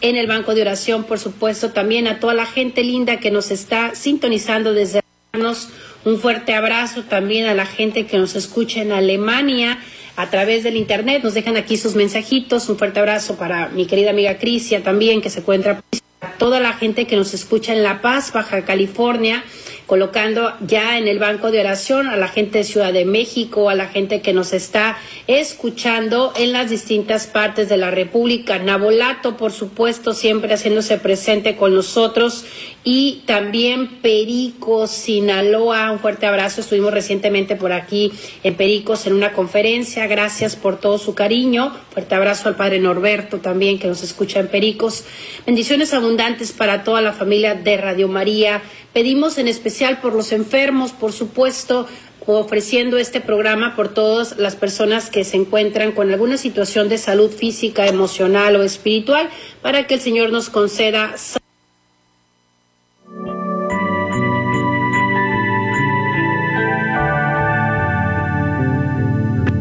En el banco de oración, por supuesto, también a toda la gente linda que nos está sintonizando desde un fuerte abrazo también a la gente que nos escucha en Alemania a través del internet. Nos dejan aquí sus mensajitos. Un fuerte abrazo para mi querida amiga Crisia también, que se encuentra toda la gente que nos escucha en La Paz, Baja California colocando ya en el banco de oración a la gente de Ciudad de México, a la gente que nos está escuchando en las distintas partes de la República. Nabolato, por supuesto, siempre haciéndose presente con nosotros y también Pericos, Sinaloa. Un fuerte abrazo. Estuvimos recientemente por aquí en Pericos en una conferencia. Gracias por todo su cariño. Fuerte abrazo al padre Norberto también que nos escucha en Pericos. Bendiciones abundantes para toda la familia de Radio María. Pedimos en especial por los enfermos, por supuesto, ofreciendo este programa por todas las personas que se encuentran con alguna situación de salud física, emocional o espiritual, para que el Señor nos conceda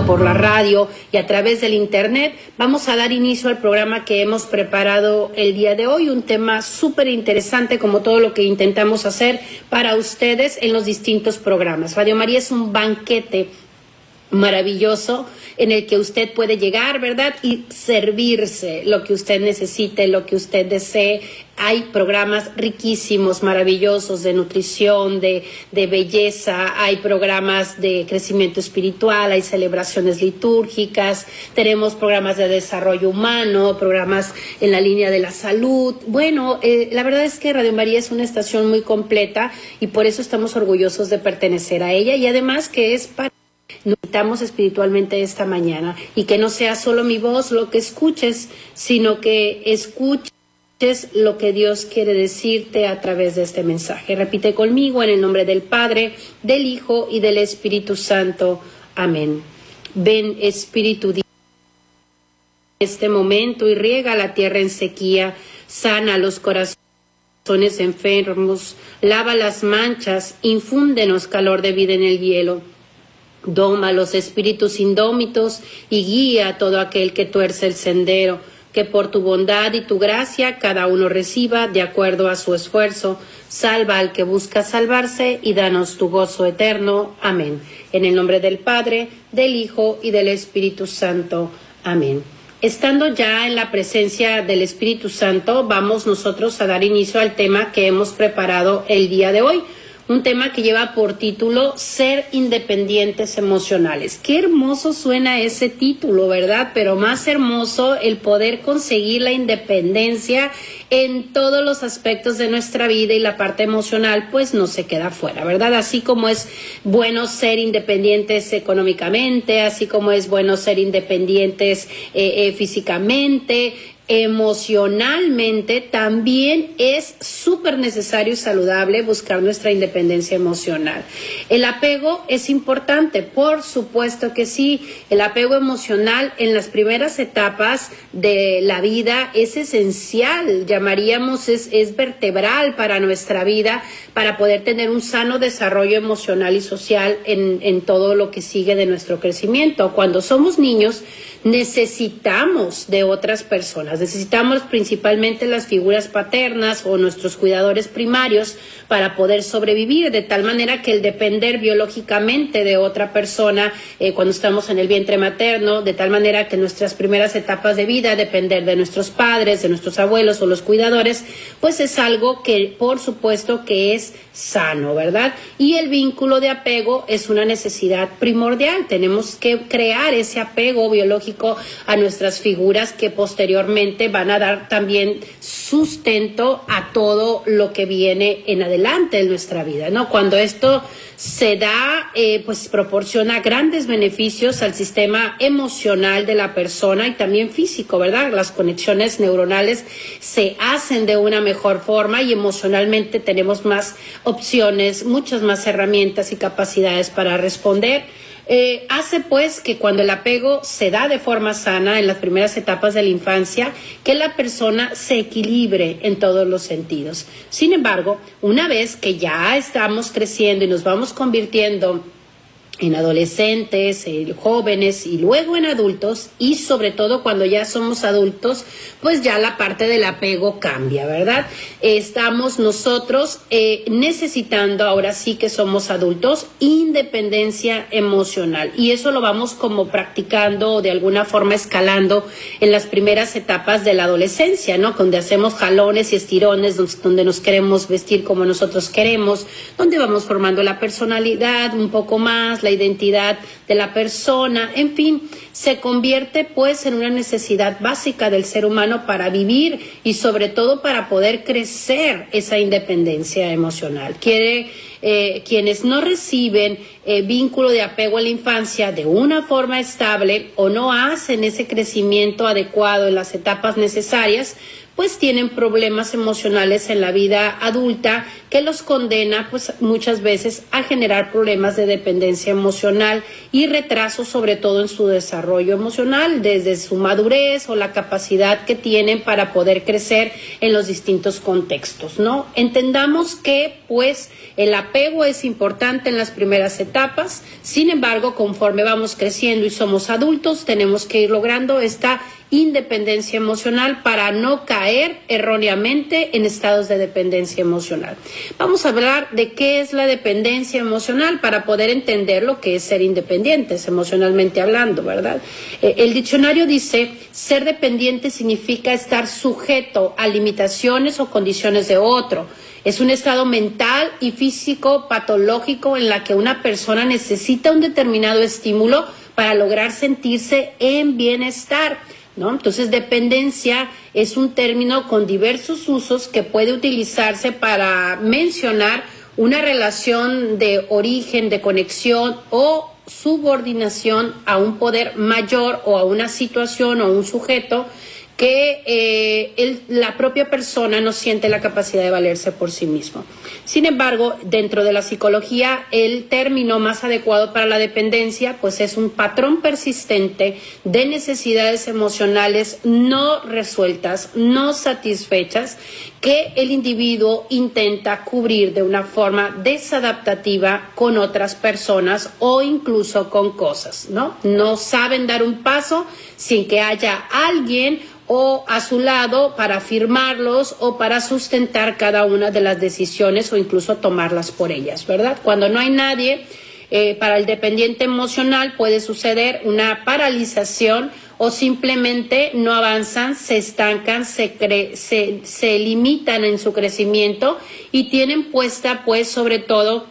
por la radio y a través del Internet, vamos a dar inicio al programa que hemos preparado el día de hoy, un tema súper interesante como todo lo que intentamos hacer para ustedes en los distintos programas. Radio María es un banquete maravilloso en el que usted puede llegar, ¿verdad? Y servirse lo que usted necesite, lo que usted desee. Hay programas riquísimos, maravillosos de nutrición, de, de belleza, hay programas de crecimiento espiritual, hay celebraciones litúrgicas, tenemos programas de desarrollo humano, programas en la línea de la salud. Bueno, eh, la verdad es que Radio María es una estación muy completa y por eso estamos orgullosos de pertenecer a ella y además que es para necesitamos espiritualmente esta mañana y que no sea solo mi voz lo que escuches, sino que escuches lo que Dios quiere decirte a través de este mensaje. Repite conmigo en el nombre del Padre, del Hijo y del Espíritu Santo. Amén. Ven Espíritu en este momento y riega la tierra en sequía, sana los corazones enfermos, lava las manchas, infúndenos calor de vida en el hielo Doma los espíritus indómitos y guía a todo aquel que tuerce el sendero, que por tu bondad y tu gracia cada uno reciba de acuerdo a su esfuerzo. Salva al que busca salvarse y danos tu gozo eterno. Amén. En el nombre del Padre, del Hijo y del Espíritu Santo. Amén. Estando ya en la presencia del Espíritu Santo, vamos nosotros a dar inicio al tema que hemos preparado el día de hoy un tema que lleva por título Ser independientes emocionales. Qué hermoso suena ese título, ¿verdad? Pero más hermoso el poder conseguir la independencia en todos los aspectos de nuestra vida y la parte emocional pues no se queda fuera, ¿verdad? Así como es bueno ser independientes económicamente, así como es bueno ser independientes eh, eh, físicamente, emocionalmente también es súper necesario y saludable buscar nuestra independencia emocional. El apego es importante, por supuesto que sí. El apego emocional en las primeras etapas de la vida es esencial, llamaríamos, es, es vertebral para nuestra vida, para poder tener un sano desarrollo emocional y social en, en todo lo que sigue de nuestro crecimiento. Cuando somos niños, necesitamos de otras personas, necesitamos principalmente las figuras paternas o nuestros cuidadores primarios para poder sobrevivir, de tal manera que el depender biológicamente de otra persona eh, cuando estamos en el vientre materno, de tal manera que nuestras primeras etapas de vida, depender de nuestros padres, de nuestros abuelos o los cuidadores, pues es algo que por supuesto que es sano, ¿verdad? Y el vínculo de apego es una necesidad primordial. Tenemos que crear ese apego biológico a nuestras figuras que posteriormente van a dar también sustento a todo lo que viene en adelante en nuestra vida, ¿no? Cuando esto se da, eh, pues proporciona grandes beneficios al sistema emocional de la persona y también físico, ¿verdad? Las conexiones neuronales se hacen de una mejor forma y emocionalmente tenemos más opciones, muchas más herramientas y capacidades para responder eh, hace pues que cuando el apego se da de forma sana en las primeras etapas de la infancia, que la persona se equilibre en todos los sentidos. Sin embargo, una vez que ya estamos creciendo y nos vamos convirtiendo en adolescentes, en jóvenes y luego en adultos y sobre todo cuando ya somos adultos, pues ya la parte del apego cambia, ¿verdad? Estamos nosotros eh, necesitando, ahora sí que somos adultos, independencia emocional y eso lo vamos como practicando o de alguna forma escalando en las primeras etapas de la adolescencia, ¿no? Donde hacemos jalones y estirones, donde nos queremos vestir como nosotros queremos, donde vamos formando la personalidad un poco más, la identidad de la persona, en fin, se convierte pues en una necesidad básica del ser humano para vivir y sobre todo para poder crecer esa independencia emocional. Quiere eh, quienes no reciben eh, vínculo de apego a la infancia de una forma estable o no hacen ese crecimiento adecuado en las etapas necesarias, pues tienen problemas emocionales en la vida adulta que los condena pues muchas veces a generar problemas de dependencia emocional y retraso sobre todo en su desarrollo emocional desde su madurez o la capacidad que tienen para poder crecer en los distintos contextos, ¿no? Entendamos que pues el apego es importante en las primeras etapas, sin embargo, conforme vamos creciendo y somos adultos, tenemos que ir logrando esta independencia emocional para no caer erróneamente en estados de dependencia emocional. Vamos a hablar de qué es la dependencia emocional para poder entender lo que es ser independientes emocionalmente hablando, ¿verdad? Eh, el diccionario dice, ser dependiente significa estar sujeto a limitaciones o condiciones de otro. Es un estado mental y físico patológico en la que una persona necesita un determinado estímulo para lograr sentirse en bienestar. ¿No? Entonces, dependencia es un término con diversos usos que puede utilizarse para mencionar una relación de origen, de conexión o subordinación a un poder mayor o a una situación o un sujeto que eh, la propia persona no siente la capacidad de valerse por sí mismo. Sin embargo, dentro de la psicología, el término más adecuado para la dependencia, pues es un patrón persistente de necesidades emocionales no resueltas, no satisfechas, que el individuo intenta cubrir de una forma desadaptativa con otras personas o incluso con cosas, ¿no? No saben dar un paso sin que haya alguien o a su lado para firmarlos o para sustentar cada una de las decisiones o incluso tomarlas por ellas, ¿verdad? Cuando no hay nadie, eh, para el dependiente emocional puede suceder una paralización o simplemente no avanzan, se estancan, se, se, limitan en su crecimiento y tienen puesta pues sobre todo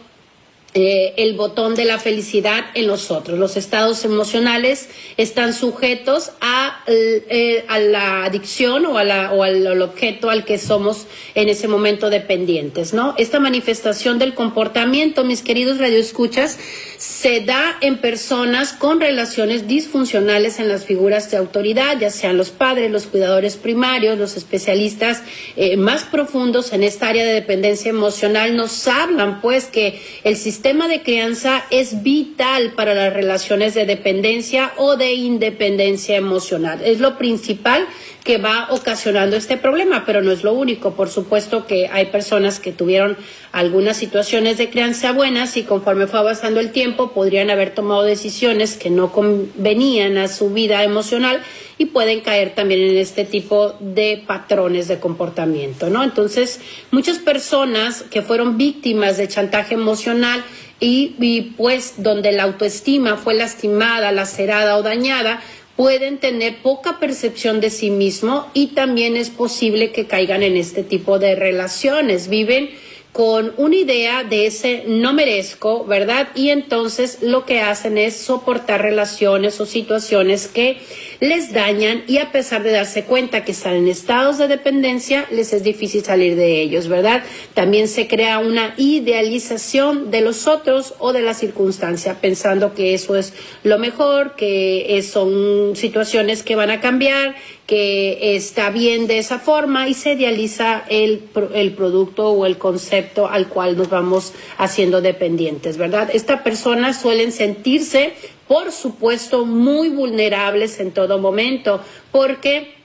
eh, el botón de la felicidad en los otros. Los estados emocionales están sujetos a, eh, a la adicción o, a la, o al, objeto al que somos en ese momento dependientes, ¿no? Esta manifestación del comportamiento, mis queridos radioescuchas, se da en personas con relaciones disfuncionales en las figuras de autoridad, ya sean los padres, los cuidadores primarios, los especialistas eh, más profundos en esta área de dependencia emocional, nos hablan pues que el sistema sistema de crianza es vital para las relaciones de dependencia o de independencia emocional. Es lo principal que va ocasionando este problema, pero no es lo único. Por supuesto que hay personas que tuvieron algunas situaciones de crianza buenas y conforme fue avanzando el tiempo podrían haber tomado decisiones que no convenían a su vida emocional y pueden caer también en este tipo de patrones de comportamiento, ¿no? Entonces, muchas personas que fueron víctimas de chantaje emocional y, pues donde la autoestima fue lastimada, lacerada o dañada, pueden tener poca percepción de sí mismo y también es posible que caigan en este tipo de relaciones. Viven con una idea de ese no merezco, ¿verdad? Y entonces lo que hacen es soportar relaciones o situaciones que les dañan y a pesar de darse cuenta que están en estados de dependencia, les es difícil salir de ellos, ¿verdad? También se crea una idealización de los otros o de la circunstancia, pensando que eso es lo mejor, que son situaciones que van a cambiar, que está bien de esa forma y se idealiza el, el producto o el concepto al cual nos vamos haciendo dependientes, ¿verdad? Estas personas suelen sentirse, por supuesto, muy vulnerables en todo momento, porque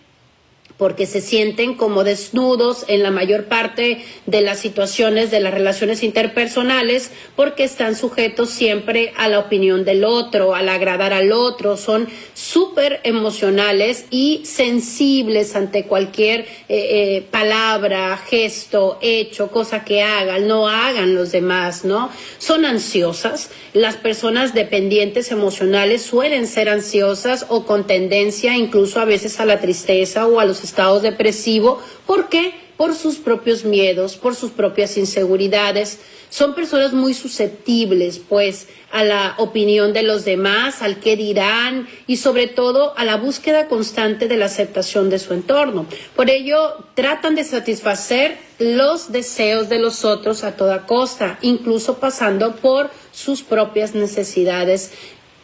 porque se sienten como desnudos en la mayor parte de las situaciones de las relaciones interpersonales, porque están sujetos siempre a la opinión del otro, al agradar al otro, son súper emocionales y sensibles ante cualquier eh, eh, palabra, gesto, hecho, cosa que hagan, no hagan los demás, ¿no? Son ansiosas. Las personas dependientes emocionales suelen ser ansiosas o con tendencia incluso a veces a la tristeza o a los estados depresivos. ¿Por qué? Por sus propios miedos, por sus propias inseguridades. Son personas muy susceptibles, pues, a la opinión de los demás, al qué dirán y sobre todo a la búsqueda constante de la aceptación de su entorno. Por ello, tratan de satisfacer los deseos de los otros a toda costa, incluso pasando por sus propias necesidades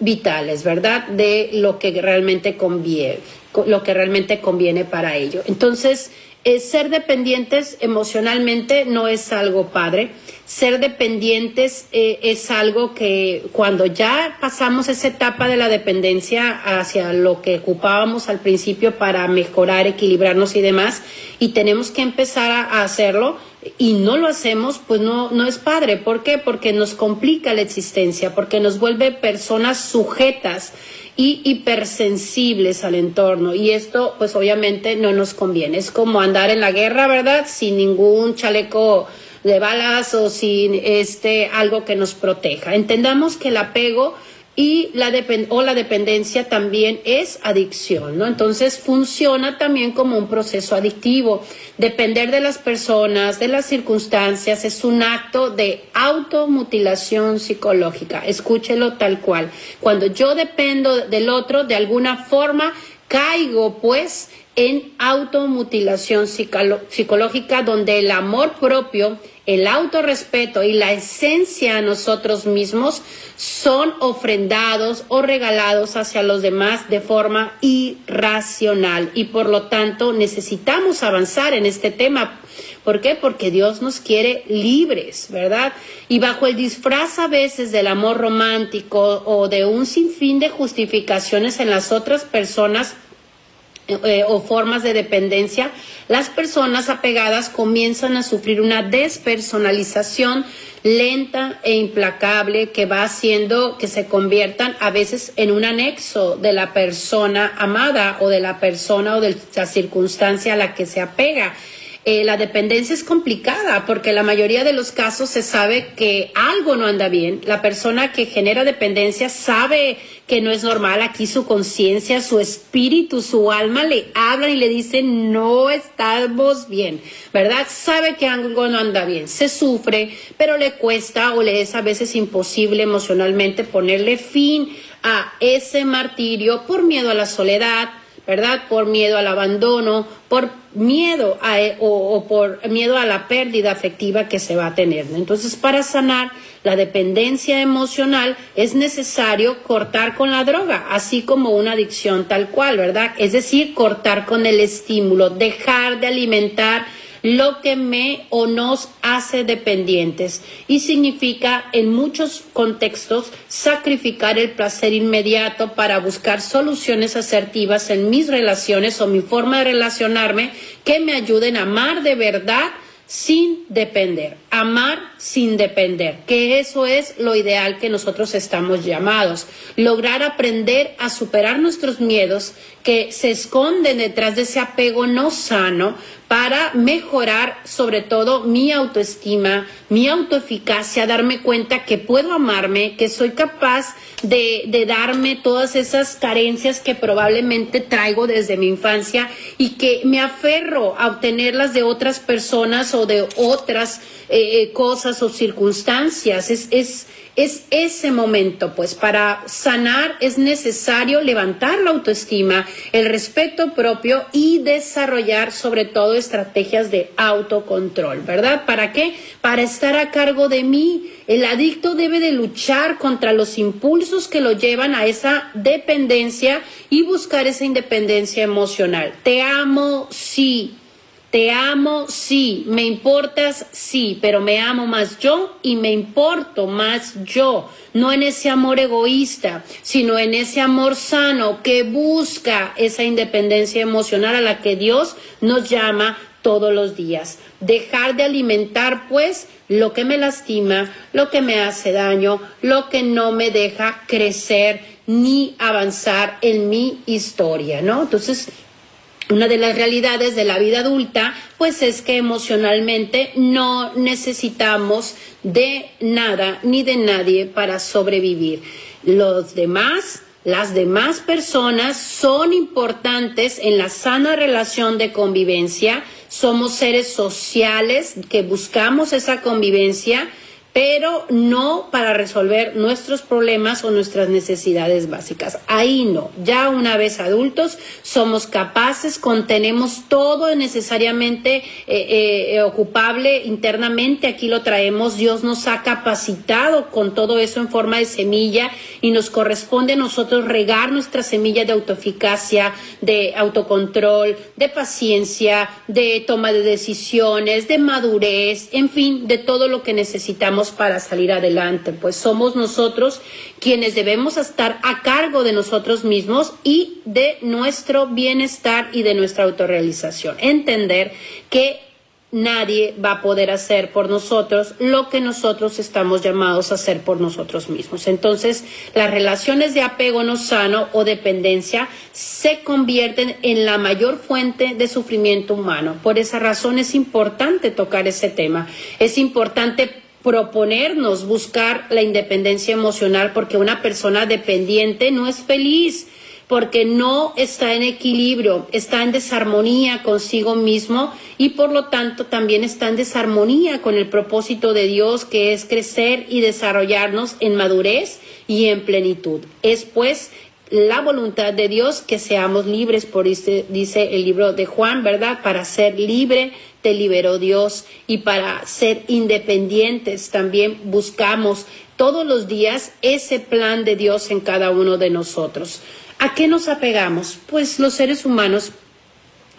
vitales, ¿verdad? De lo que realmente conviene lo que realmente conviene para ello. Entonces, eh, ser dependientes emocionalmente no es algo padre. Ser dependientes eh, es algo que cuando ya pasamos esa etapa de la dependencia hacia lo que ocupábamos al principio para mejorar, equilibrarnos y demás, y tenemos que empezar a, hacerlo y no lo hacemos, pues no, no es padre. ¿Por qué? Porque nos complica la existencia, porque nos vuelve personas sujetas y hipersensibles al entorno. Y esto, pues obviamente no nos conviene. Es como andar en la guerra, ¿verdad? Sin ningún chaleco de balas o sin este algo que nos proteja. Entendamos que el apego y la o la dependencia también es adicción, ¿no? Entonces funciona también como un proceso adictivo. Depender de las personas, de las circunstancias, es un acto de automutilación psicológica. Escúchelo tal cual. Cuando yo dependo del otro, de alguna forma, caigo pues en automutilación psicológica donde el amor propio el autorrespeto y la esencia a nosotros mismos son ofrendados o regalados hacia los demás de forma irracional y por lo tanto necesitamos avanzar en este tema. ¿Por qué? Porque Dios nos quiere libres, ¿verdad? Y bajo el disfraz a veces del amor romántico o de un sinfín de justificaciones en las otras personas, eh, o formas de dependencia, las personas apegadas comienzan a sufrir una despersonalización lenta e implacable que va haciendo que se conviertan a veces en un anexo de la persona amada o de la persona o de la circunstancia a la que se apega. Eh, la dependencia es complicada porque la mayoría de los casos se sabe que algo no anda bien. La persona que genera dependencia sabe que no es normal. Aquí su conciencia, su espíritu, su alma le hablan y le dicen no estamos bien, ¿verdad? Sabe que algo no anda bien. Se sufre, pero le cuesta o le es a veces imposible emocionalmente ponerle fin a ese martirio por miedo a la soledad, ¿verdad? Por miedo al abandono, por miedo a, e, o, por miedo a la pérdida afectiva que se va a tener. Entonces, para sanar la dependencia emocional es necesario cortar con la droga, así como una adicción tal cual, ¿verdad? Es decir, cortar con el estímulo, dejar de alimentar lo que me o nos hace dependientes. Y significa en muchos contextos sacrificar el placer inmediato para buscar soluciones asertivas en mis relaciones o mi forma de relacionarme que me ayuden a amar de verdad sin depender, amar sin depender, que eso es lo ideal que nosotros estamos llamados, lograr aprender a superar nuestros miedos que se esconden detrás de ese apego no sano para mejorar sobre todo mi autoestima, mi autoeficacia, darme cuenta que puedo amarme, que soy capaz de, darme todas esas carencias que probablemente traigo desde mi infancia y que me aferro a obtenerlas de otras personas o de otras eh, eh cosas o circunstancias. Es, es ese momento, pues para sanar es necesario levantar la autoestima, el respeto propio y desarrollar sobre todo estrategias de autocontrol, ¿verdad? ¿Para qué? Para estar a cargo de mí. El adicto debe de luchar contra los impulsos que lo llevan a esa dependencia y buscar esa independencia emocional. Te amo, sí te amo, sí. Me importas, sí. Pero me amo más yo y me importo más yo. No en ese amor egoísta, sino en ese amor sano que busca esa independencia emocional a la que Dios nos llama todos los días. Dejar de alimentar, pues, lo que me lastima, lo que me hace daño, lo que no me deja crecer ni avanzar en mi historia, ¿no? Entonces, una de las realidades de la vida adulta, pues es que emocionalmente no necesitamos de nada ni de nadie para sobrevivir. Los demás, las demás personas son importantes en la sana relación de convivencia. Somos seres sociales que buscamos esa convivencia pero no para resolver nuestros problemas o nuestras necesidades básicas. Ahí no. Ya una vez adultos somos capaces, contenemos todo necesariamente eh, eh, ocupable internamente. Aquí lo traemos. Dios nos ha capacitado con todo eso en forma de semilla y nos corresponde a nosotros regar nuestra semilla de autoeficacia, de autocontrol, de paciencia, de toma de decisiones, de madurez, en fin, de todo lo que necesitamos para salir adelante, pues somos nosotros quienes debemos estar a cargo de nosotros mismos y de nuestro bienestar y de nuestra autorrealización. Entender que nadie va a poder hacer por nosotros lo que nosotros estamos llamados a hacer por nosotros mismos. Entonces, las relaciones de apego no sano o dependencia se convierten en la mayor fuente de sufrimiento humano. Por esa razón es importante tocar ese tema. Es importante proponernos buscar la independencia emocional porque una persona dependiente no es feliz porque no está en equilibrio, está en desarmonía consigo mismo y por lo tanto también está en desarmonía con el propósito de Dios que es crecer y desarrollarnos en madurez y en plenitud. Es pues la voluntad de Dios que seamos libres, por dice, dice el libro de Juan, ¿verdad? Para ser libre te liberó Dios y para ser independientes también buscamos todos los días ese plan de Dios en cada uno de nosotros. ¿A qué nos apegamos? Pues los seres humanos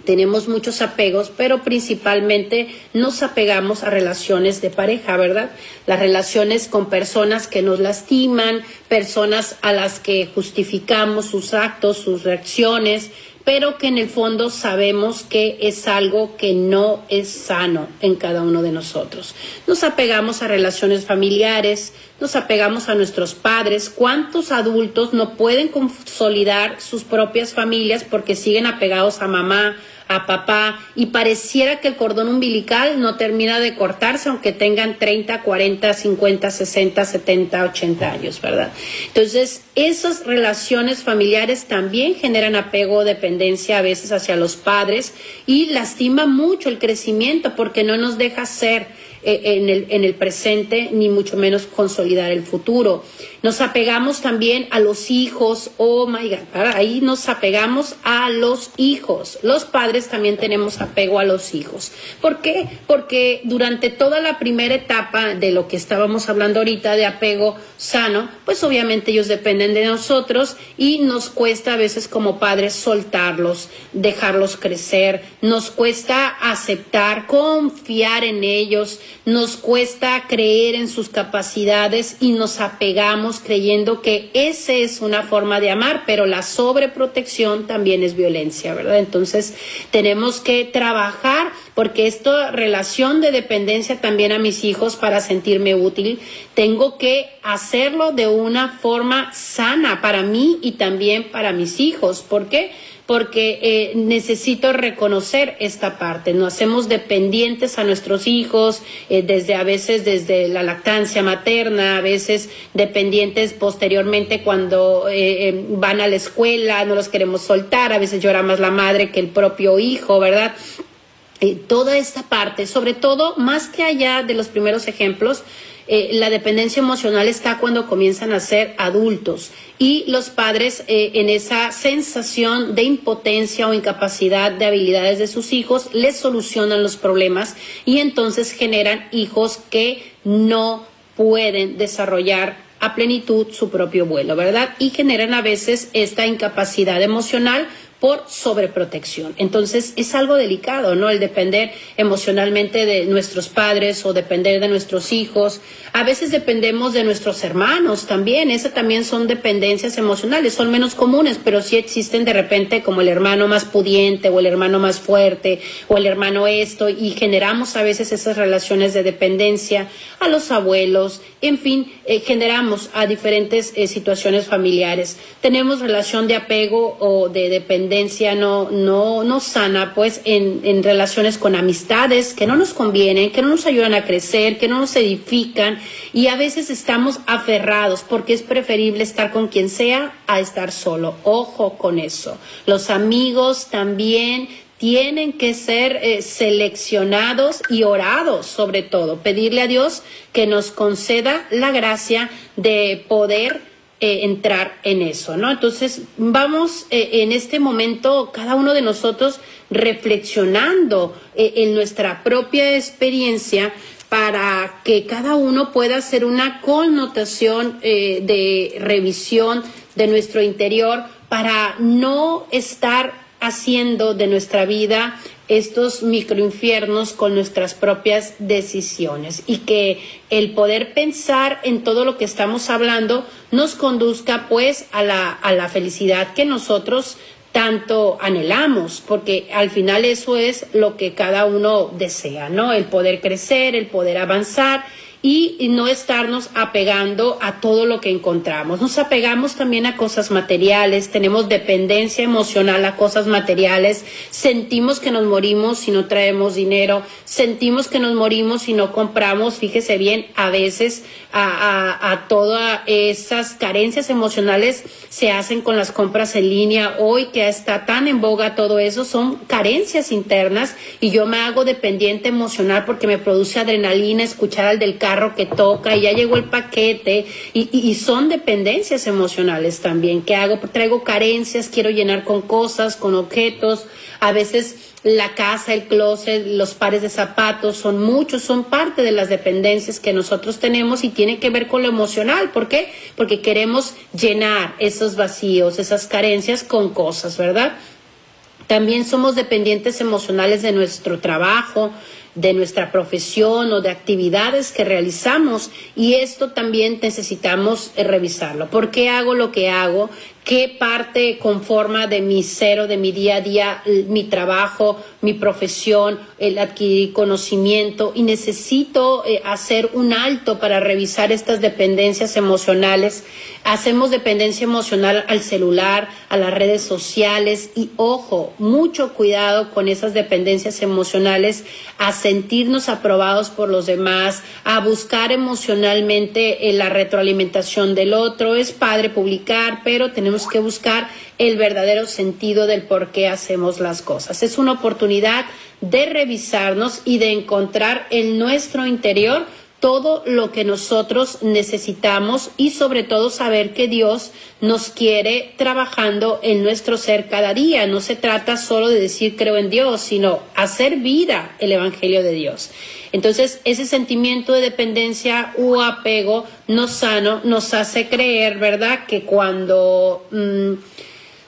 tenemos muchos apegos, pero principalmente nos apegamos a relaciones de pareja, ¿verdad? Las relaciones con personas que nos lastiman, personas a las que justificamos sus actos, sus reacciones, pero que en el fondo sabemos que es algo que no es sano en cada uno de nosotros. Nos apegamos a relaciones familiares, nos apegamos a nuestros padres. ¿Cuántos adultos no pueden consolidar sus propias familias porque siguen apegados a mamá, a papá y pareciera que el cordón umbilical no termina de cortarse aunque tengan 30, 40, 50, 60, 70, 80 años, ¿verdad? Entonces, esas relaciones familiares también generan apego o dependencia a veces hacia los padres y lastima mucho el crecimiento porque no nos deja ser eh, en el, en el presente ni mucho menos consolidar el futuro. Nos apegamos también a los hijos, oh my God, ahí nos apegamos a los hijos. Los padres también tenemos apego a los hijos. ¿Por qué? Porque durante toda la primera etapa de lo que estábamos hablando ahorita de apego sano, pues obviamente ellos dependen de nosotros y nos cuesta a veces como padres soltarlos, dejarlos crecer, nos cuesta aceptar, confiar en ellos, nos cuesta creer en sus capacidades y nos apegamos creyendo que esa es una forma de amar, pero la sobreprotección también es violencia, ¿verdad? Entonces tenemos que trabajar porque esta relación de dependencia también a mis hijos para sentirme útil, tengo que hacerlo de una forma sana para mí y también para mis hijos. ¿Por qué? Porque eh, necesito reconocer esta parte. Nos hacemos dependientes a nuestros hijos, eh, desde a veces desde la lactancia materna, a veces dependientes posteriormente cuando eh, van a la escuela, no los queremos soltar, a veces llora más la madre que el propio hijo, ¿verdad? toda esta parte, sobre todo más que allá de los primeros ejemplos, eh, la dependencia emocional está cuando comienzan a ser adultos y los padres eh, en esa sensación de impotencia o incapacidad de habilidades de sus hijos les solucionan los problemas y entonces generan hijos que no pueden desarrollar a plenitud su propio vuelo, ¿verdad? Y generan a veces esta incapacidad emocional por sobreprotección. Entonces es algo delicado, ¿no? El depender emocionalmente de nuestros padres o depender de nuestros hijos. A veces dependemos de nuestros hermanos también. Esas también son dependencias emocionales. Son menos comunes, pero sí existen de repente como el hermano más pudiente o el hermano más fuerte o el hermano esto y generamos a veces esas relaciones de dependencia a los abuelos. En fin, eh, generamos a diferentes eh, situaciones familiares. Tenemos relación de apego o de dependencia no, no, sana, pues en, en relaciones con amistades que no nos convienen, que no nos ayudan a crecer, que no nos edifican y a veces estamos aferrados porque es preferible estar con quien sea a estar solo. Ojo con eso. Los amigos también tienen que ser eh, seleccionados y orados sobre todo. Pedirle a Dios que nos conceda la gracia de poder eh, entrar en eso, ¿no? Entonces, vamos eh, en este momento, cada uno de nosotros reflexionando eh, en nuestra propia experiencia para que cada uno pueda hacer una connotación de revisión de nuestro interior para no estar haciendo de nuestra vida estos microinfiernos con nuestras propias decisiones y que el poder pensar en todo lo que estamos hablando nos conduzca pues a la, a la felicidad que nosotros tanto anhelamos, porque al final eso es lo que cada uno desea, ¿no? El poder crecer, el poder avanzar y no estarnos apegando a todo lo que encontramos. Nos apegamos también a cosas materiales, tenemos dependencia emocional a cosas materiales, sentimos que nos morimos si no traemos dinero, sentimos que nos morimos si no compramos, fíjese bien, a veces a, a, todas esas carencias emocionales se hacen con las compras en línea. Hoy que está tan en boga todo eso, son carencias internas y yo me hago dependiente emocional porque me produce adrenalina escuchar al del carro que toca y ya llegó el paquete y, y, son dependencias emocionales también. ¿Qué hago? Traigo carencias, quiero llenar con cosas, con objetos, a veces la casa, el closet, los pares de zapatos, son muchos, son parte de las dependencias que nosotros tenemos y tiene que ver con lo emocional. ¿Por qué? Porque queremos llenar esos vacíos, esas carencias con cosas, ¿verdad? También somos dependientes emocionales de nuestro trabajo, de nuestra profesión o de actividades que realizamos y esto también necesitamos eh, revisarlo. ¿Por qué hago lo que hago? qué parte conforma de mi cero, de mi día a día, mi trabajo, mi profesión, el adquirir conocimiento y necesito eh, hacer un alto para revisar estas dependencias emocionales. Hacemos dependencia emocional al celular, a las redes sociales y ojo, mucho cuidado con esas dependencias emocionales, sentirnos aprobados por los demás, a buscar emocionalmente eh, la retroalimentación del otro. Es padre publicar, pero tenemos que buscar el verdadero sentido del por qué hacemos las cosas. Es una oportunidad de revisarnos y de encontrar en nuestro interior todo lo que nosotros necesitamos y sobre todo saber que Dios nos quiere trabajando en nuestro ser cada día. No se trata solo de decir creo en Dios, sino hacer vida el Evangelio de Dios. Entonces, ese sentimiento de dependencia u apego no sano nos hace creer, ¿verdad?, que cuando... Mm,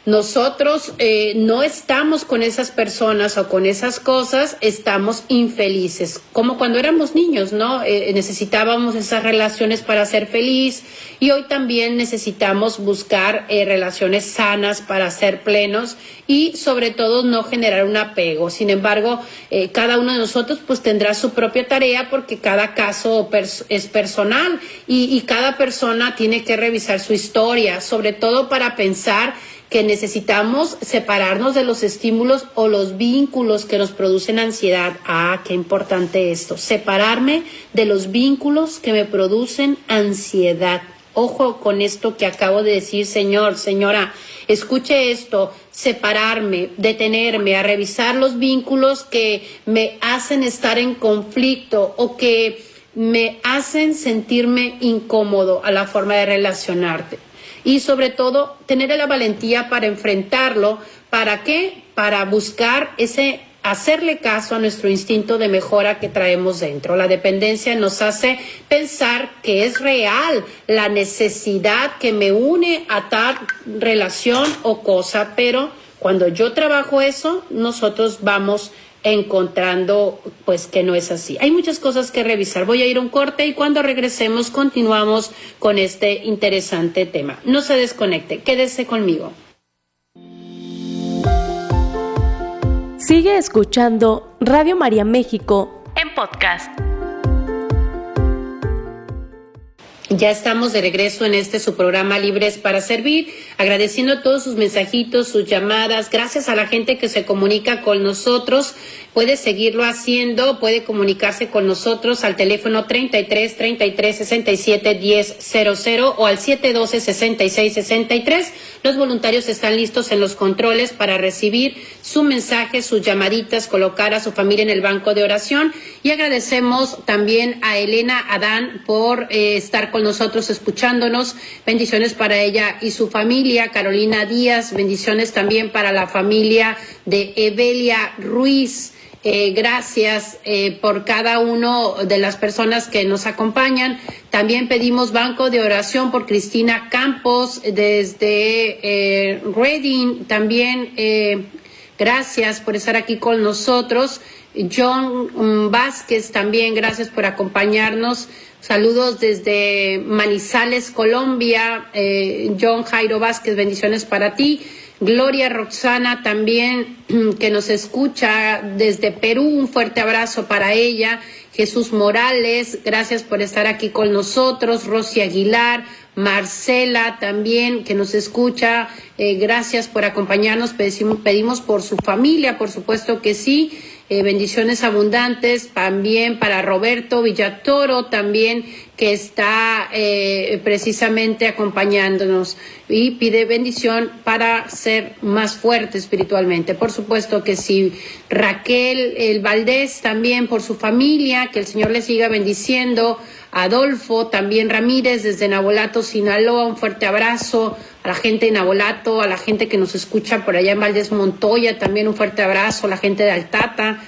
nosotros eh, no estamos con esas personas o con esas cosas, estamos infelices, como cuando éramos niños, ¿no? Eh, necesitábamos esas relaciones para ser feliz y hoy también necesitamos buscar eh, relaciones sanas para ser plenos y sobre todo no generar un apego. Sin embargo, cada uno de nosotros pues tendrá su propia tarea porque cada caso es personal y cada persona tiene que revisar su historia, sobre todo para pensar que necesitamos separarnos de los estímulos o los vínculos que nos producen ansiedad. Ah, qué importante esto. Separarme de los vínculos que me producen ansiedad. Ojo con esto que acabo de decir, señor, señora. Escuche esto, separarme, detenerme, a revisar los vínculos que me hacen estar en conflicto o que me hacen sentirme incómodo a la forma de relacionarte y sobre todo tener la valentía para enfrentarlo. ¿Para qué? Para buscar ese hacerle caso a nuestro instinto de mejora que traemos dentro. La dependencia nos hace pensar que es real la necesidad que me une a tal relación o cosa, pero cuando yo trabajo eso, nosotros vamos encontrando pues que no es así. Hay muchas cosas que revisar. Voy a ir a un corte y cuando regresemos continuamos con este interesante tema. No se desconecte, quédese conmigo. Sigue escuchando Radio María México en podcast. Ya estamos de regreso en este su programa Libres para Servir, agradeciendo todos sus mensajitos, sus llamadas, gracias a la gente que se comunica con nosotros puede seguirlo haciendo, puede comunicarse con nosotros al teléfono 33 33 67 10 00 o al 712 66 63. Los voluntarios están listos en los controles para recibir su mensaje, sus llamaditas, colocar a su familia en el banco de oración y agradecemos también a Elena Adán por eh, estar con nosotros escuchándonos. Bendiciones para ella y su familia. Carolina Díaz, bendiciones también para la familia de Evelia Ruiz. Eh, gracias eh, por cada uno de las personas que nos acompañan. También pedimos banco de oración por Cristina Campos desde eh, Reading. También gracias por estar aquí con nosotros. John mm, Vázquez también, gracias por acompañarnos. Saludos desde Manizales, Colombia. John Jairo Vázquez, bendiciones para ti. Gloria Roxana también que nos escucha desde Perú, un fuerte abrazo para ella. Jesús Morales, gracias por estar aquí con nosotros. Rosy Aguilar, Marcela también que nos escucha, eh, gracias por acompañarnos. pedimos por su familia, por supuesto que sí. Eh, bendiciones abundantes también para Roberto Villatoro, también que está eh, precisamente acompañándonos y pide bendición para ser más fuerte espiritualmente. Por supuesto que sí. Raquel el Valdés también por su familia, que el Señor le siga bendiciendo. Adolfo, también Ramírez desde Nabolato, Sinaloa, un fuerte abrazo a la gente de Nabolato, a la gente que nos escucha por allá en Valdés Montoya, también un fuerte abrazo, a la gente de Altata.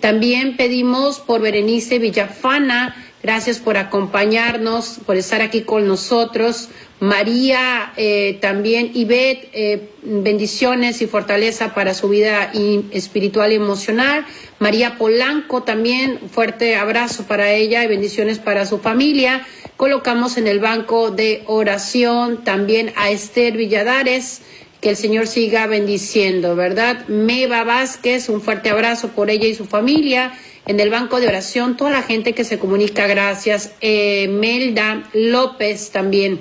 También pedimos por Berenice Villafana, gracias por acompañarnos, por estar aquí con nosotros. María eh, también, Ivette, eh, bendiciones y fortaleza para su vida espiritual y emocional. María Polanco también, fuerte abrazo para ella y bendiciones para su familia. Colocamos en el banco de oración también a Esther Villadares, que el Señor siga bendiciendo, ¿verdad? Meva Vázquez, un fuerte abrazo por ella y su familia. En el banco de oración, toda la gente que se comunica, gracias. Melda López también,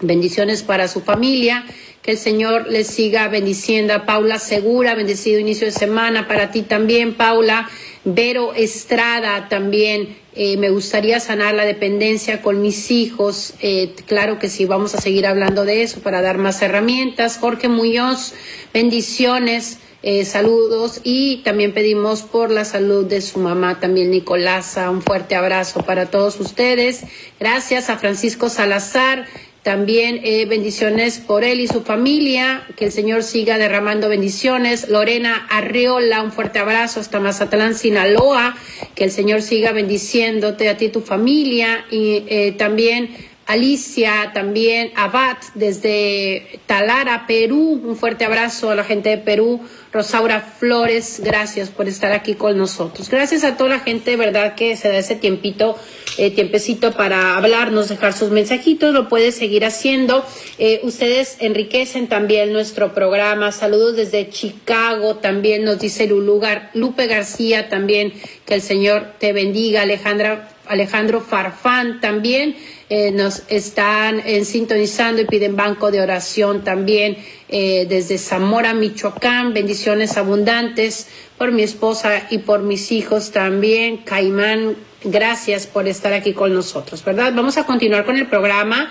bendiciones para su familia. Que el Señor les siga bendiciendo Paula Segura, bendecido inicio de semana para ti también, Paula. Vero Estrada también, eh, me gustaría sanar la dependencia con mis hijos. Eh, claro que sí, vamos a seguir hablando de eso para dar más herramientas. Jorge Muñoz, bendiciones. eh, saludos y también pedimos por la salud de su mamá, también Nicolasa. Un fuerte abrazo para todos ustedes. Gracias a Francisco Salazar. También eh, bendiciones por él y su familia, que el Señor siga derramando bendiciones. Lorena Arreola, un fuerte abrazo hasta Mazatlán, Sinaloa, que el Señor siga bendiciéndote a ti y tu familia. Y eh, también Alicia, también Abad desde Talara, Perú. Un fuerte abrazo a la gente de Perú. Rosaura Flores, gracias por estar aquí con nosotros. Gracias a toda la gente, verdad, que se da ese tiempito, eh, tiempecito para hablarnos, dejar sus mensajitos, lo puede seguir haciendo. Eh, ustedes enriquecen también nuestro programa. Saludos desde Chicago, también nos dice Lulugar, Lupe García, también que el Señor te bendiga. Alejandra, Alejandro Farfán, también. Eh, nos están eh, sintonizando y piden banco de oración también eh, desde Zamora, Michoacán. Bendiciones abundantes por mi esposa y por mis hijos también. Caimán, gracias por estar aquí con nosotros, ¿verdad? Vamos a continuar con el programa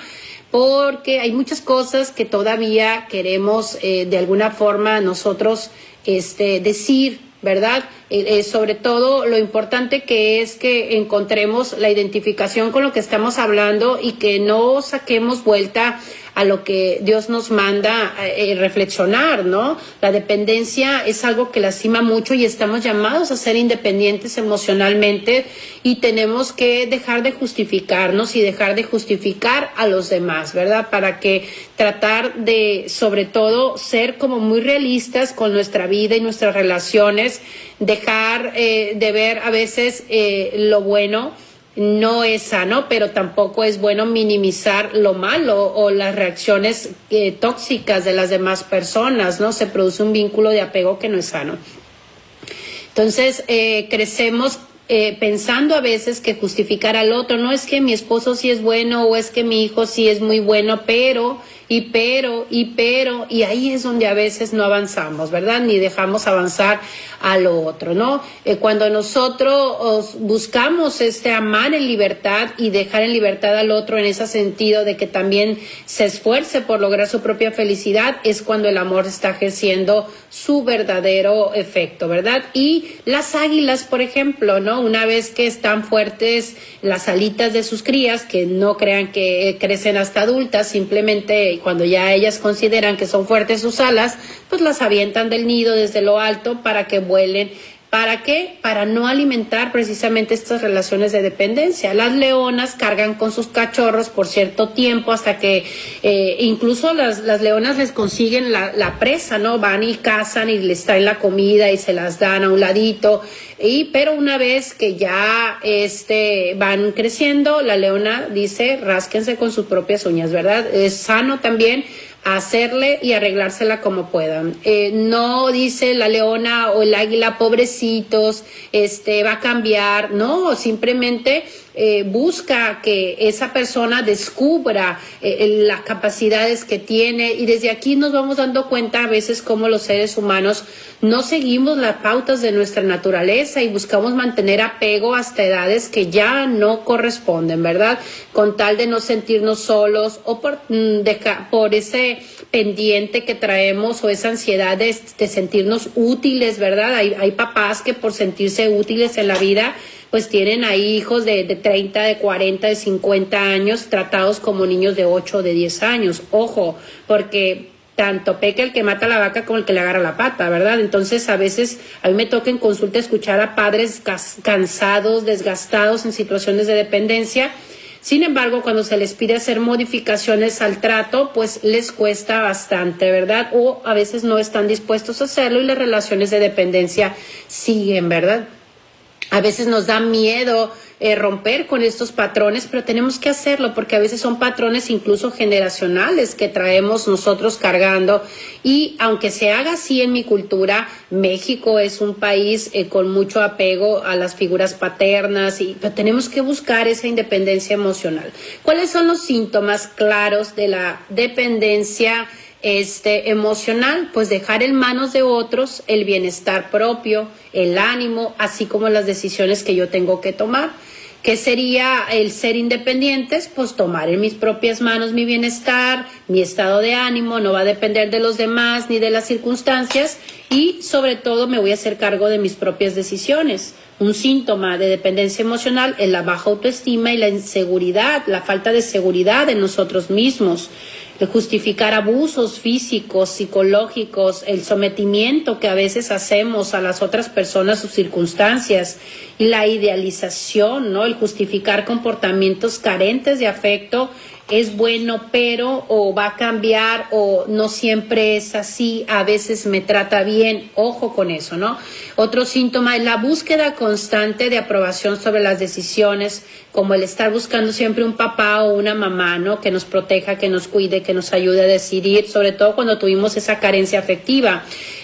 porque hay muchas cosas que todavía queremos de alguna forma nosotros este, decir ¿verdad? Eh, eh, sobre todo lo importante que es que encontremos la identificación con lo que estamos hablando y que no saquemos vuelta a lo que Dios nos manda eh, reflexionar, ¿no? La dependencia es algo que lastima mucho y estamos llamados a ser independientes emocionalmente y tenemos que dejar de justificarnos y dejar de justificar a los demás, ¿verdad? Para que tratar de, sobre todo, ser como muy realistas con nuestra vida y nuestras relaciones, dejar eh, de ver a veces eh, lo bueno no es sano, pero tampoco es bueno minimizar lo malo o las reacciones eh, tóxicas de las demás personas, ¿no? Se produce un vínculo de apego que no es sano. Entonces, eh, crecemos eh, pensando a veces que justificar al otro, no es que mi esposo sí es bueno o es que mi hijo sí es muy bueno, pero y pero y pero y ahí es donde a veces no avanzamos, ¿verdad? Ni dejamos avanzar a lo otro, ¿no? Eh, cuando nosotros buscamos este amar en libertad y dejar en libertad al otro en ese sentido de que también se esfuerce por lograr su propia felicidad, es cuando el amor está ejerciendo su verdadero efecto, ¿verdad? Y las águilas, por ejemplo, ¿no? Una vez que están fuertes las alitas de sus crías, que no crean que crecen hasta adultas, simplemente cuando ya ellas consideran que son fuertes sus alas, pues las avientan del nido desde lo alto para que vuelen ¿Para qué? Para no alimentar precisamente estas relaciones de dependencia. Las leonas cargan con sus cachorros por cierto tiempo hasta que eh, incluso las, leonas les consiguen la, la, presa, ¿no? Van y cazan y les traen la comida y se las dan a un ladito. Y, pero una vez que ya este, van creciendo, la leona dice, rásquense con sus propias uñas, ¿verdad? Es sano también hacerle y arreglársela como puedan. Eh, no dice la leona o el águila, pobrecitos, este va a cambiar, no, simplemente eh, busca que esa persona descubra eh, las capacidades que tiene y desde aquí nos vamos dando cuenta a veces como los seres humanos no seguimos las pautas de nuestra naturaleza y buscamos mantener apego hasta edades que ya no corresponden, ¿verdad? Con tal de no sentirnos solos o por, mm, por ese pendiente que traemos o esa ansiedad de, sentirnos útiles, ¿verdad? Hay papás que por sentirse útiles en la vida pues tienen ahí hijos de, de 30, de 40, de 50 años tratados como niños de 8 o de 10 años. Ojo, porque tanto peca el que mata la vaca como el que le agarra la pata, ¿verdad? Entonces a veces a mí me toca en consulta escuchar a padres cansados, desgastados en situaciones de dependencia. Sin embargo, cuando se les pide hacer modificaciones al trato, pues les cuesta bastante, ¿verdad? O a veces no están dispuestos a hacerlo y las relaciones de dependencia siguen, ¿verdad? A veces nos da miedo eh, romper con estos patrones, pero tenemos que hacerlo porque a veces son patrones incluso generacionales que traemos nosotros cargando. Y aunque se haga así en mi cultura, México es un país eh, con mucho apego a las figuras paternas, y, pero tenemos que buscar esa independencia emocional. ¿Cuáles son los síntomas claros de la dependencia? este, emocional, pues dejar en manos de otros el bienestar propio, el ánimo, así como las decisiones que yo tengo que tomar. ¿Qué sería el ser independientes? Pues tomar en mis propias manos mi bienestar, mi estado de ánimo, no va a depender de los demás ni de las circunstancias y sobre todo me voy a hacer cargo de mis propias decisiones. Un síntoma de dependencia emocional es la baja autoestima y la inseguridad, la falta de seguridad en nosotros mismos justificar abusos físicos, psicológicos, el sometimiento que a veces hacemos a las otras personas o circunstancias, la idealización, ¿no? El justificar comportamientos carentes de afecto es bueno, pero o va a cambiar o no siempre es así, a veces me trata bien, ojo con eso, ¿no? Otro síntoma es la búsqueda constante de aprobación sobre las decisiones, como el estar buscando siempre un papá o una mamá, ¿no? Que nos proteja, que nos cuide, que nos ayude a decidir, sobre todo cuando tuvimos esa carencia afectiva.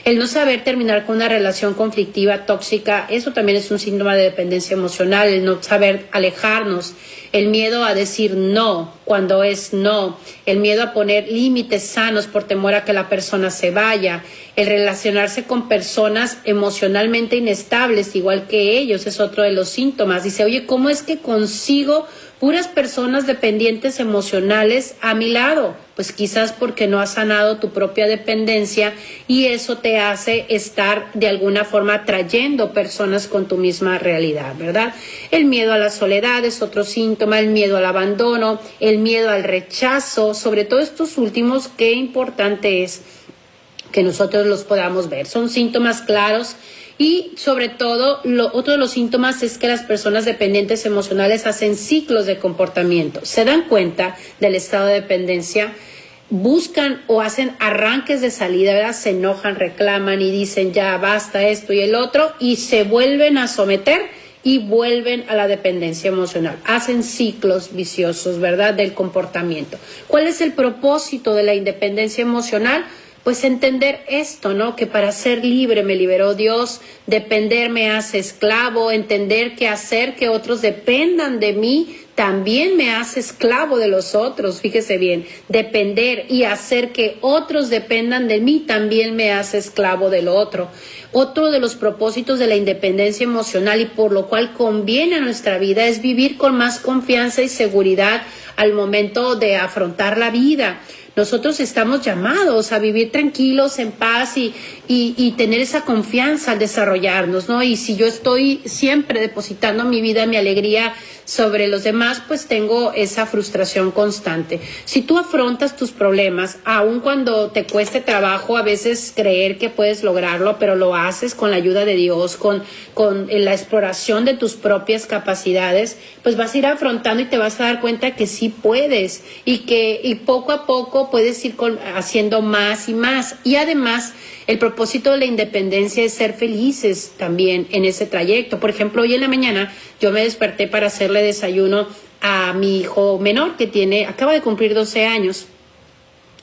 El no saber terminar con una relación conflictiva, tóxica, eso también es un síntoma de dependencia emocional, el no saber alejarnos, el miedo a decir no cuando es no, el miedo a poner límites sanos por temor a que la persona se vaya, el relacionarse con personas emocionalmente inestables, igual que ellos, es otro de los síntomas. Dice, oye, ¿cómo es que consigo puras personas dependientes emocionales a mi lado, pues quizás porque no has sanado tu propia dependencia y eso te hace estar de alguna forma trayendo personas con tu misma realidad, ¿verdad? El miedo a la soledad es otro síntoma, el miedo al abandono, el miedo al rechazo, sobre todo estos últimos, qué importante es que nosotros los podamos ver. Son síntomas claros y sobre todo, lo, otro de los síntomas es que las personas dependientes emocionales hacen ciclos de comportamiento. Se dan cuenta del estado de dependencia, buscan o hacen arranques de salida, ¿verdad? Se enojan, reclaman y dicen ya basta esto y el otro y se vuelven a someter y vuelven a la dependencia emocional. Hacen ciclos viciosos, ¿verdad? Del comportamiento. ¿Cuál es el propósito de la independencia emocional? Pues entender esto, ¿no? Que para ser libre me liberó Dios, depender me hace esclavo, entender que hacer que otros dependan de mí también me hace esclavo de los otros, fíjese bien, depender y hacer que otros dependan de mí también me hace esclavo del otro. Otro de los propósitos de la independencia emocional y por lo cual conviene a nuestra vida es vivir con más confianza y seguridad al momento de afrontar la vida. Nosotros estamos llamados a vivir tranquilos, en paz y, y, tener esa confianza al desarrollarnos, ¿no? Y si yo estoy siempre depositando mi vida, mi alegría sobre los demás, pues tengo esa frustración constante. Si tú afrontas tus problemas, aun cuando te cueste trabajo a veces creer que puedes lograrlo, pero lo haces con la ayuda de Dios, con, con la exploración de tus propias capacidades, pues vas a ir afrontando y te vas a dar cuenta que sí puedes y que y poco a poco puedes ir haciendo más y más. Y además, el propósito de la independencia es ser felices también en ese trayecto. Por ejemplo, hoy en la mañana yo me desperté para hacerle desayuno a mi hijo menor que tiene, acaba de cumplir 12 años.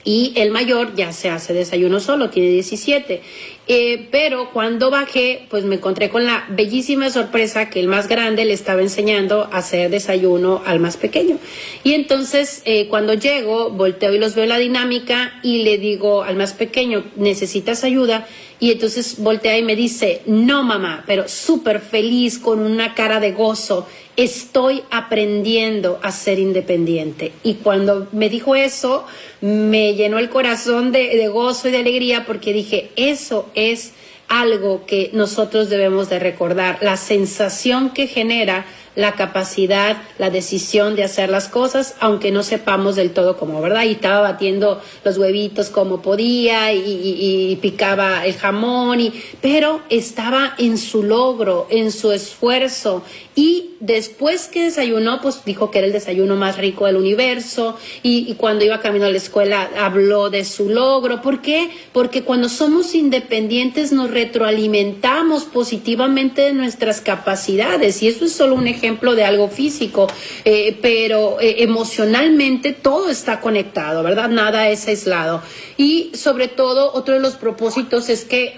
Y el mayor ya se hace desayuno solo, tiene 17. Eh, pero cuando bajé, pues me encontré con la bellísima sorpresa que el más grande le estaba enseñando a hacer desayuno al más pequeño. Y entonces, eh, cuando llego, volteo y los veo la dinámica y le digo al más pequeño, ¿necesitas ayuda? Y entonces voltea y me dice, no mamá, pero súper feliz, con una cara de gozo, estoy aprendiendo a ser independiente. Y cuando me dijo eso, me llenó el corazón de, de gozo y de alegría porque dije, eso es algo que nosotros debemos de recordar, la sensación que genera la capacidad, la decisión de hacer las cosas, aunque no sepamos del todo cómo, ¿verdad? Y estaba batiendo los huevitos como podía y, picaba el jamón, y, pero estaba en su logro, en su esfuerzo. Y después que desayunó, pues dijo que era el desayuno más rico del universo y, cuando iba camino a la escuela habló de su logro. ¿Por qué? Porque cuando somos independientes nos retroalimentamos positivamente de nuestras capacidades y eso es solo un ejemplo de algo físico, eh, pero eh, emocionalmente todo está conectado, ¿verdad? Nada es aislado. Y sobre todo, otro de los propósitos es que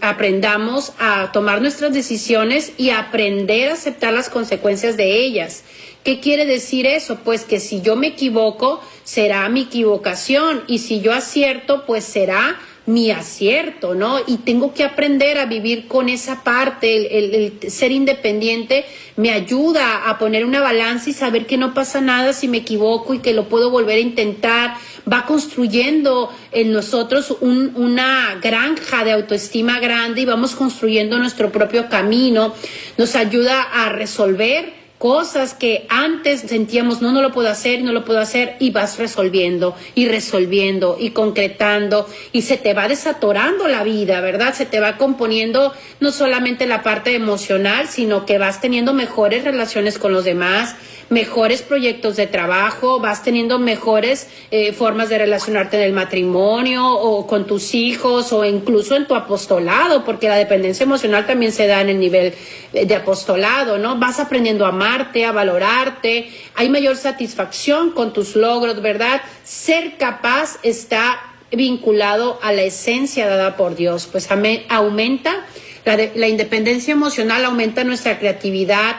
aprendamos a tomar nuestras decisiones y aprender a aceptar las consecuencias de ellas. ¿Qué quiere decir eso? Pues que si yo me equivoco, será mi equivocación y si yo acierto, pues será mi acierto, ¿no? Y tengo que aprender a vivir con esa parte, el, ser independiente me ayuda a poner una balanza y saber que no pasa nada si me equivoco y que lo puedo volver a intentar. Va construyendo en nosotros una granja de autoestima grande y vamos construyendo nuestro propio camino. Nos ayuda a resolver cosas que antes sentíamos no, no lo puedo hacer, no lo puedo hacer y vas resolviendo y resolviendo y concretando y se te va desatorando la vida, ¿verdad? Se te va componiendo no solamente la parte emocional, sino que vas teniendo mejores relaciones con los demás, mejores proyectos de trabajo, vas teniendo mejores eh, formas de relacionarte en el matrimonio o con tus hijos o incluso en tu apostolado, porque la dependencia emocional también se da en el nivel eh, de apostolado, ¿no? Vas aprendiendo a a valorarte, hay mayor satisfacción con tus logros, ¿verdad? Ser capaz está vinculado a la esencia dada por Dios, pues aumenta la, la independencia emocional, aumenta nuestra creatividad,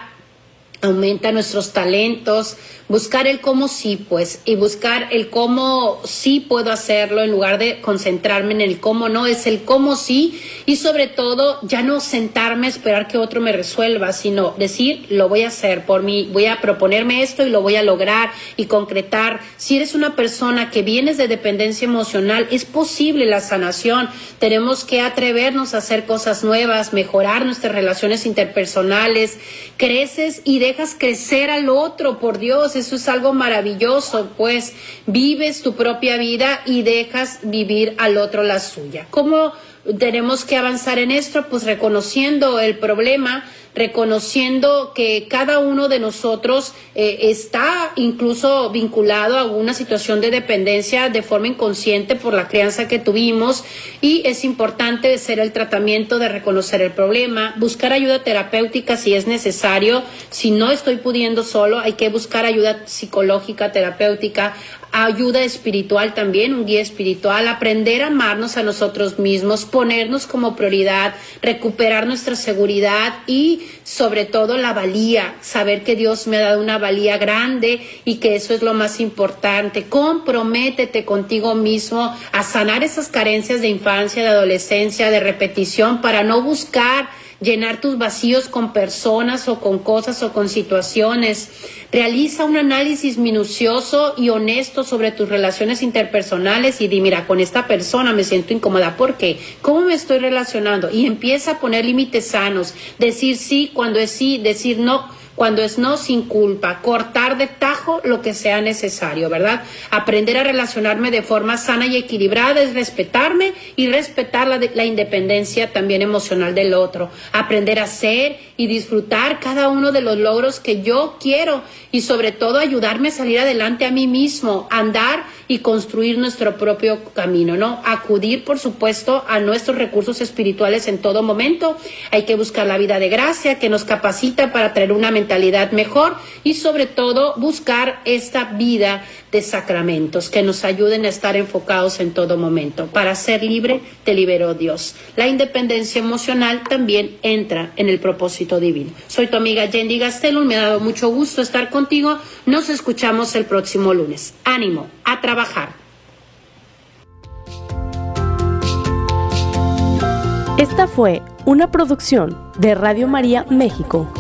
aumenta nuestros talentos, buscar el cómo sí, pues, y buscar el cómo sí puedo hacerlo en lugar de concentrarme en el cómo no, es el cómo sí y sobre todo ya no sentarme a esperar que otro me resuelva, sino decir, lo voy a hacer por mí, voy a proponerme esto y lo voy a lograr y concretar. Si eres una persona que vienes de dependencia emocional, es posible la sanación. Tenemos que atrevernos a hacer cosas nuevas, mejorar nuestras relaciones interpersonales, creces y dejas crecer al otro, por Dios eso es algo maravilloso, pues vives tu propia vida y dejas vivir al otro la suya. ¿Cómo tenemos que avanzar en esto? Pues reconociendo el problema, reconociendo que cada uno de nosotros eh, está incluso vinculado a una situación de dependencia de forma inconsciente por la crianza que tuvimos y es importante hacer el tratamiento de reconocer el problema, buscar ayuda terapéutica si es necesario, si no estoy pudiendo solo, hay que buscar ayuda psicológica, terapéutica, ayuda espiritual también, un guía espiritual, aprender a amarnos a nosotros mismos, ponernos como prioridad, recuperar nuestra seguridad y sobre todo la valía, saber que Dios me ha dado una valía grande y que eso es lo más importante. Comprométete contigo mismo a sanar esas carencias de infancia, de adolescencia, de repetición para no buscar llenar tus vacíos con personas o con cosas o con situaciones. Realiza un análisis minucioso y honesto sobre tus relaciones interpersonales y di, mira, con esta persona me siento incómoda. ¿Por qué? ¿Cómo me estoy relacionando? Y empieza a poner límites sanos. Decir sí cuando es sí, decir no cuando es no sin culpa, cortar de tajo lo que sea necesario, ¿verdad? Aprender a relacionarme de forma sana y equilibrada es respetarme y respetar la, la independencia también emocional del otro. Aprender a ser y disfrutar cada uno de los logros que yo quiero y sobre todo ayudarme a salir adelante a mí mismo, andar y construir nuestro propio camino, ¿no? Acudir, por supuesto, a nuestros recursos espirituales en todo momento. Hay que buscar la vida de gracia que nos capacita para traer una mentalidad mejor y sobre todo buscar esta vida de sacramentos que nos ayuden a estar enfocados en todo momento. Para ser libre, te liberó Dios. La independencia emocional también entra en el propósito divino. Soy tu amiga Yendi Gastelum, me ha dado mucho gusto estar contigo. Nos escuchamos el próximo lunes. Ánimo, a trabajar. Esta fue una producción de Radio María México.